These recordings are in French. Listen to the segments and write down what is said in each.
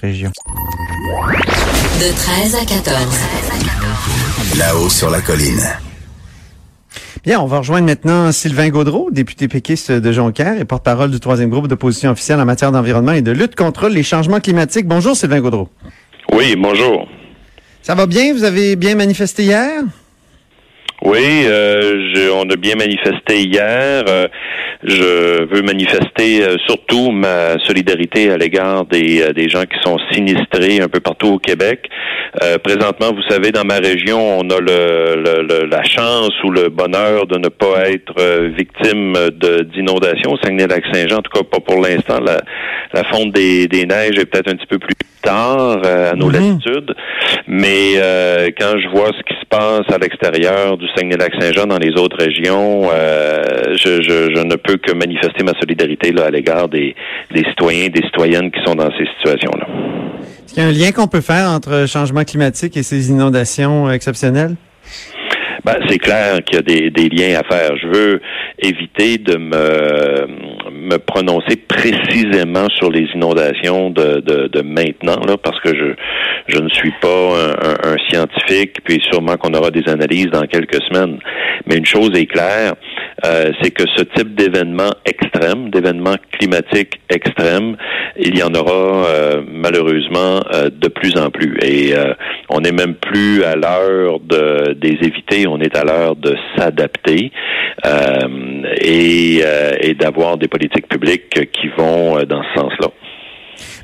région. De 13 à 14. Là-haut sur la colline. Bien, on va rejoindre maintenant Sylvain Gaudreau, député péquiste de Jonquière et porte-parole du troisième groupe d'opposition officielle en matière d'environnement et de lutte contre les changements climatiques. Bonjour Sylvain Gaudreau. Oui, bonjour. Ça va bien? Vous avez bien manifesté hier? Oui, euh, je, on a bien manifesté hier. Euh, je veux manifester euh, surtout ma solidarité à l'égard des, euh, des gens qui sont sinistrés un peu partout au Québec. présentement, vous savez, dans ma région, on a le, le, la chance ou le bonheur de ne pas être victime d'inondations. Saguenay-Lac-Saint-Jean, en tout cas pas pour l'instant. La, la fonte des, des neiges est peut-être un petit peu plus tard à nos mhm. latitudes. Mais quand je vois ce qui se passe à l'extérieur du Saguenay-Lac-Saint-Jean dans les autres régions, euh, je, je, je, ne peux que manifester ma solidarité là, à l'égard des, des citoyens des citoyennes qui sont dans ces situations-là. Est-ce qu'il y a un lien qu'on peut faire entre changement climatique et ces inondations exceptionnelles? Ben, c'est clair qu'il y a des, des, liens à faire. Je veux éviter de me, me prononcer précisément sur les inondations de, de, de maintenant, là, parce que je, je ne suis pas un, un, scientifique, puis sûrement qu'on aura des analyses dans quelques semaines. Mais une chose est claire, euh, c'est que ce type d'événement extrême, d'événement climatique extrême, il y en aura euh, malheureusement euh, de plus en plus. Et on n'est même plus à l'heure de des éviter, on est à l'heure de s'adapter et, et d'avoir des politiques publiques qui vont dans ce sens-là.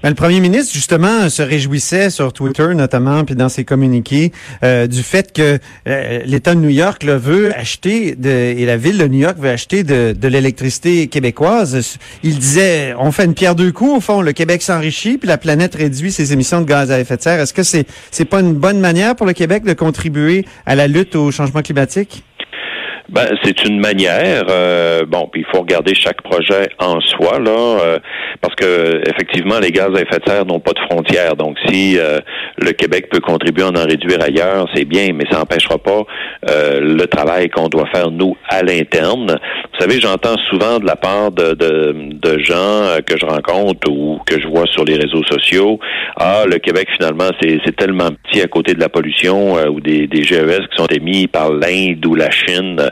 Ben, le premier ministre, justement, se réjouissait sur Twitter, notamment, puis dans ses communiqués, euh, du fait que euh, l'État de New York là, veut acheter, de, et la ville de New York veut acheter de, l'électricité québécoise. Il disait, on fait une pierre deux coups, au fond, le Québec s'enrichit, puis la planète réduit ses émissions de gaz à effet de serre. Est-ce que c'est c'est pas une bonne manière pour le Québec de contribuer à la lutte au changement climatique? Ben, c'est une manière. Euh, bon, puis il faut regarder chaque projet en soi là, euh, parce que effectivement, les gaz à effet de serre n'ont pas de frontières. Donc, si euh, le Québec peut contribuer à en réduire ailleurs, c'est bien, mais ça n'empêchera pas le travail qu'on doit faire nous à l'interne. Vous savez, j'entends souvent de la part de, de, de, gens que je rencontre ou que je vois sur les réseaux sociaux, ah, le Québec finalement, c'est tellement petit à côté de la pollution ou des, des GES qui sont émis par l'Inde ou la Chine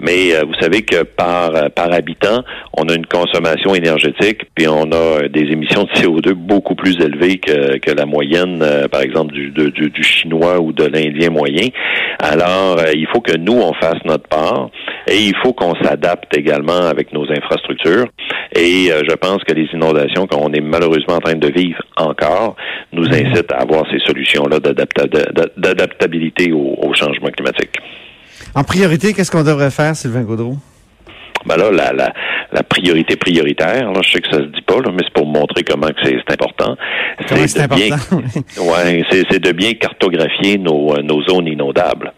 mais euh, vous savez que par, euh, par habitant, on a une consommation énergétique, puis on a des émissions de CO2 beaucoup plus élevées que, que la moyenne, euh, par exemple, du, du, du, chinois ou de l'indien moyen. Alors, il faut que nous, on fasse notre part et il faut qu'on s'adapte également avec nos infrastructures. Et je pense que les inondations qu'on est malheureusement en train de vivre encore nous incitent à avoir ces solutions-là d'adaptabilité au, au changement climatique. En priorité, qu'est-ce qu'on devrait faire, Sylvain Gaudreau? Ben là, la, la, la, priorité prioritaire, là, je sais que ça se dit pas, là, mais c'est pour montrer comment que c'est important. C'est de bien, ouais, c'est de bien cartographier nos, nos zones inondables.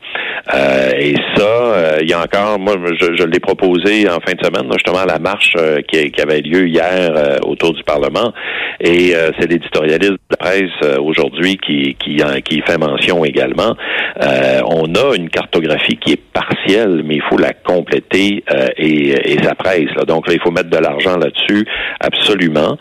Euh, et ça, euh, il y a encore, moi, je, je l'ai proposé en fin de semaine, justement, à la marche euh, qui, qui, avait lieu hier autour du Parlement. Et c'est l'éditorialiste de la presse aujourd'hui qui, qui, qui fait mention également. on a une cartographie qui est partielle, mais il faut la compléter et, et ça presse. Là. Donc là, il faut mettre de l'argent là-dessus absolument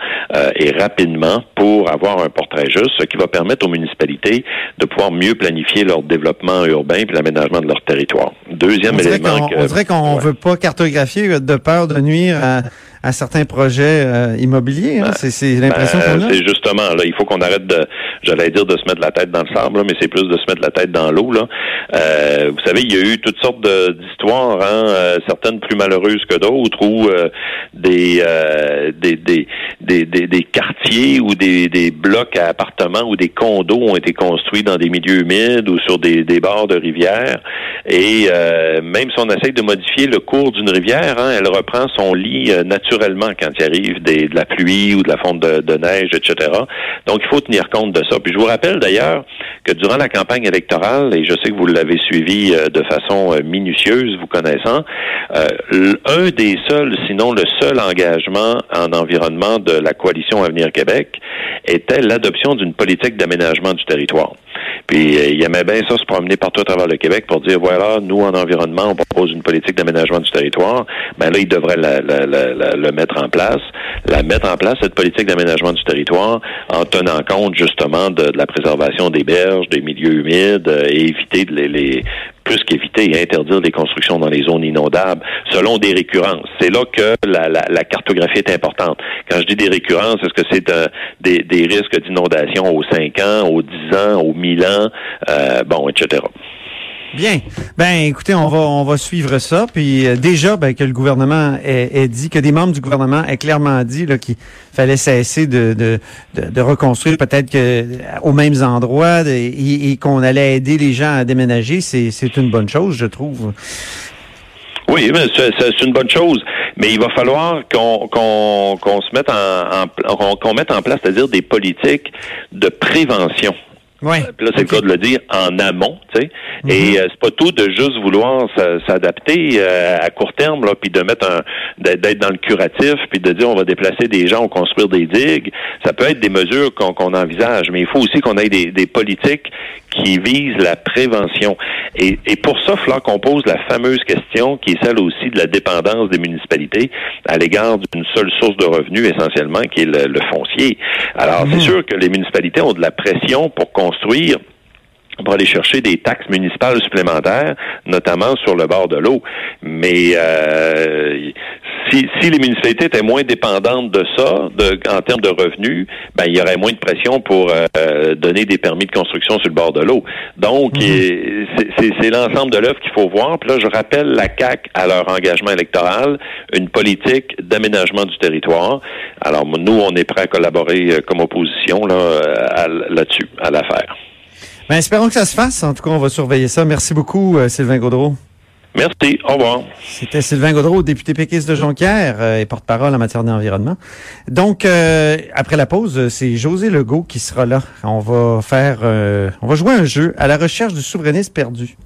et rapidement pour avoir un portrait juste, ce qui va permettre aux municipalités de pouvoir mieux planifier leur développement urbain et l'aménagement de leur territoire. Deuxième élément. on dirait qu'on ne veut pas cartographier de peur de nuire à, à certains projets euh, immobiliers. Hein? Ben, c'est l'impression ben, qu'on a. C'est justement là, il faut qu'on arrête de, j'allais dire de se mettre la tête dans le sable, mais c'est plus de se mettre la tête dans l'eau. Là, euh, vous savez, il y a eu toutes sortes d'histoires, hein, euh, certaines plus malheureuses que d'autres, où des, des, des, des, des, quartiers ou des, des blocs à appartements ou des condos ont été construits dans des milieux humides ou sur des, des bords de rivières. Et même si on essaye de modifier le cours d'une rivière, hein, elle reprend son lit naturel naturellement quand il arrive de la pluie ou de la fonte de, neige, etc. Donc, il faut tenir compte de ça. Puis je vous rappelle d'ailleurs que durant la campagne électorale, et je sais que vous l'avez suivi euh, de façon euh, minutieuse, vous connaissant, euh, un des seuls, sinon le seul engagement en environnement de la coalition Avenir Québec était l'adoption d'une politique d'aménagement du territoire. Puis il aimait bien ça se promener partout à travers le Québec pour dire voilà, nous en environnement, on propose une politique d'aménagement du territoire. Ben là, il devrait la, le mettre en place, la mettre en place cette politique d'aménagement du territoire en tenant compte justement de, la préservation des berges, des milieux humides et éviter de les plus qu'éviter et interdire les constructions dans les zones inondables selon des récurrences. C'est là que la, cartographie est importante. Quand je dis des récurrences, est-ce que c'est euh, des, des, risques d'inondation aux 5 ans, aux 10 ans, aux 1000 ans, euh, bon, etc. Bien. Ben, écoutez, on va on va suivre ça. Puis euh, déjà, ben, que le gouvernement ait, dit, que des membres du gouvernement aient clairement dit qu'il fallait cesser de, de, de, reconstruire peut-être que aux mêmes endroits et, qu'on allait aider les gens à déménager, c'est une bonne chose, je trouve. Oui, c'est une bonne chose, mais il va falloir qu'on qu'on qu'on se mette en, en qu'on mette en place, c'est-à-dire des politiques de prévention. Ouais. là, c'est le cas de le dire en amont, tu sais. Mhm. Et euh, c'est pas tout de juste vouloir s'adapter euh, à court terme, là, puis de mettre un, d'être dans le curatif, puis de dire on va déplacer des gens ou construire des digues. Ça peut être des mesures qu'on envisage, mais il faut aussi qu'on ait des, des politiques qui visent la prévention. Et, et pour ça, qu'on pose la fameuse question qui est celle aussi de la dépendance des municipalités à l'égard d'une seule source de revenus essentiellement, qui est le, foncier. Alors, c'est mhm. sûr que les municipalités ont de la pression pour construire pour aller chercher des taxes municipales supplémentaires, notamment sur le bord de l'eau. Mais euh, si, si, les municipalités étaient moins dépendantes de ça, de, en termes de revenus, ben il y aurait moins de pression pour euh, donner des permis de construction sur le bord de l'eau. Donc, mhm. c'est l'ensemble de l'œuvre qu'il faut voir. Puis là, je rappelle la CAC à leur engagement électoral, une politique d'aménagement du territoire. Alors, nous, on est prêts à collaborer euh, comme opposition là, là-dessus, à l'affaire. Ben, espérons que ça se fasse. En tout cas, on va surveiller ça. Merci beaucoup, euh, Sylvain Gaudreau. Merci. Au revoir. C'était Sylvain Gaudreau, député péquiste de Jonquière euh, et porte-parole en matière d'environnement. Donc, euh, après la pause, c'est José Legault qui sera là. On va faire, on va jouer un jeu à la recherche du souverainiste perdu.